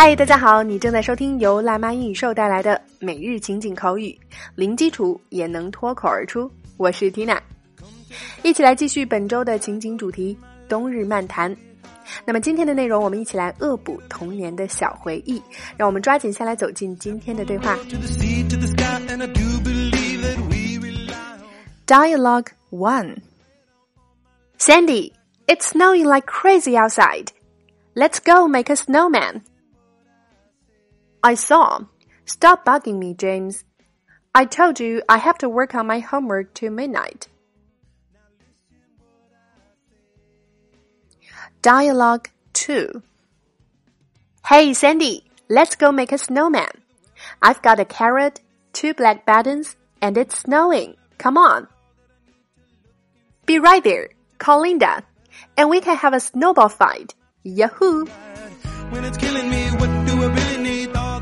嗨，大家好！你正在收听由辣妈英语秀带来的每日情景口语，零基础也能脱口而出。我是 Tina，一起来继续本周的情景主题——冬日漫谈。那么今天的内容，我们一起来恶补童年的小回忆。让我们抓紧下来走进今天的对话。Dialogue One Sandy, it's snowing like crazy outside. Let's go make a snowman. I saw. Stop bugging me, James. I told you I have to work on my homework till midnight. Dialogue 2 Hey, Sandy, let's go make a snowman. I've got a carrot, two black buttons, and it's snowing. Come on. Be right there. Call Linda. And we can have a snowball fight. Yahoo!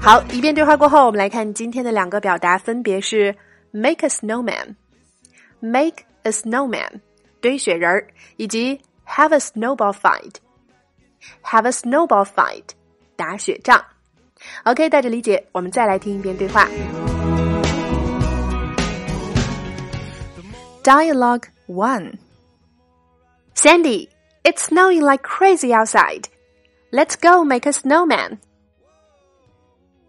好，一遍对话过后，我们来看今天的两个表达，分别是 make a snowman，make a snowman 堆雪人儿，以及 have a snowball fight，have a snowball fight 打雪仗。OK，带着理解，我们再来听一遍对话。Dialogue one. Sandy, it's snowing like crazy outside. Let's go make a snowman.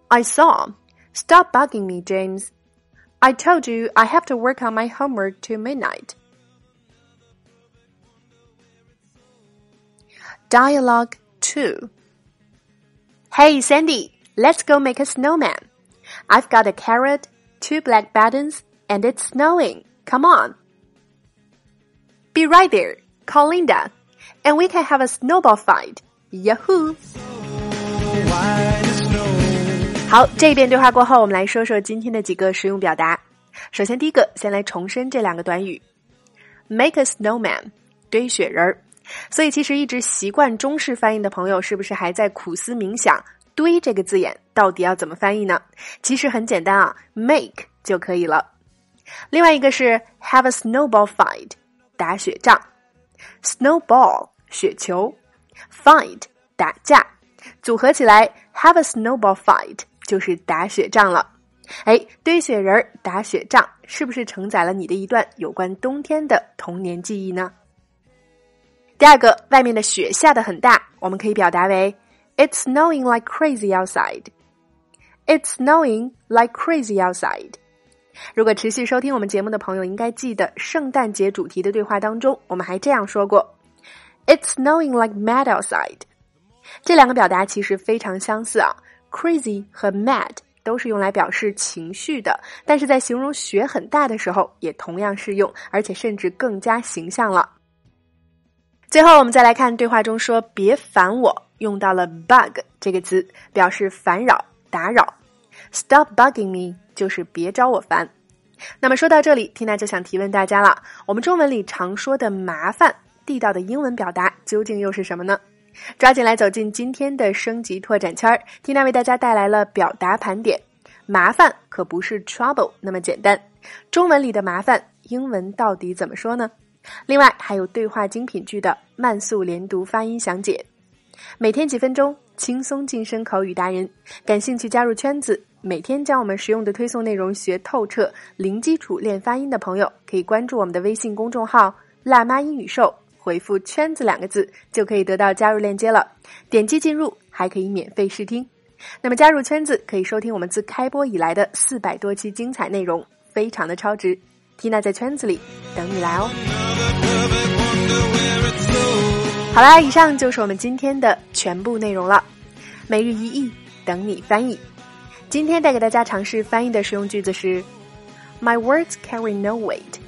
I saw. Stop bugging me, James. I told you I have to work on my homework till midnight. Dialogue 2 Hey, Sandy, let's go make a snowman. I've got a carrot, two black buttons, and it's snowing. Come on. Be right there. Call Linda. And we can have a snowball fight. Yahoo! 好，这一遍对话过后，我们来说说今天的几个实用表达。首先，第一个，先来重申这两个短语：make a snowman，堆雪人儿。所以，其实一直习惯中式翻译的朋友，是不是还在苦思冥想“堆”这个字眼到底要怎么翻译呢？其实很简单啊，make 就可以了。另外一个是 have a snowball fight，打雪仗；snowball 雪球，fight 打架，组合起来 have a snowball fight。就是打雪仗了，哎，堆雪人儿打雪仗，是不是承载了你的一段有关冬天的童年记忆呢？第二个，外面的雪下的很大，我们可以表达为 It's snowing like crazy outside. It's snowing like crazy outside. 如果持续收听我们节目的朋友，应该记得圣诞节主题的对话当中，我们还这样说过：It's snowing like mad outside. 这两个表达其实非常相似啊。Crazy 和 mad 都是用来表示情绪的，但是在形容雪很大的时候也同样适用，而且甚至更加形象了。最后，我们再来看对话中说“别烦我”，用到了 bug 这个词，表示烦扰、打扰。Stop bugging me 就是别招我烦。那么说到这里，Tina 就想提问大家了：我们中文里常说的麻烦，地道的英文表达究竟又是什么呢？抓紧来走进今天的升级拓展圈儿，Tina 为大家带来了表达盘点。麻烦可不是 trouble 那么简单，中文里的麻烦，英文到底怎么说呢？另外还有对话精品句的慢速连读发音详解。每天几分钟，轻松晋升口语达人。感兴趣加入圈子，每天将我们实用的推送内容学透彻，零基础练发音的朋友，可以关注我们的微信公众号“辣妈英语秀”。回复“圈子”两个字，就可以得到加入链接了。点击进入，还可以免费试听。那么加入圈子，可以收听我们自开播以来的四百多期精彩内容，非常的超值。Tina 在圈子里等你来哦。好啦，以上就是我们今天的全部内容了。每日一译，等你翻译。今天带给大家尝试翻译的实用句子是：My words carry no weight。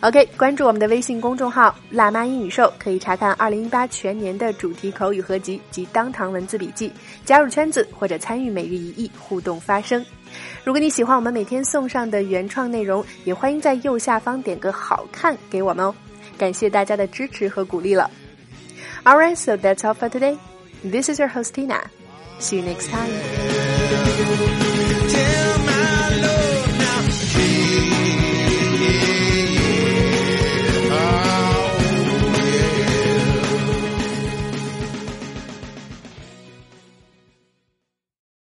OK，关注我们的微信公众号“辣妈英语秀”，可以查看2018全年的主题口语合集及当堂文字笔记，加入圈子或者参与每日一译互动发声。如果你喜欢我们每天送上的原创内容，也欢迎在右下方点个好看给我们哦。感谢大家的支持和鼓励了。All right, so that's all for today. This is your host Tina. See you next time.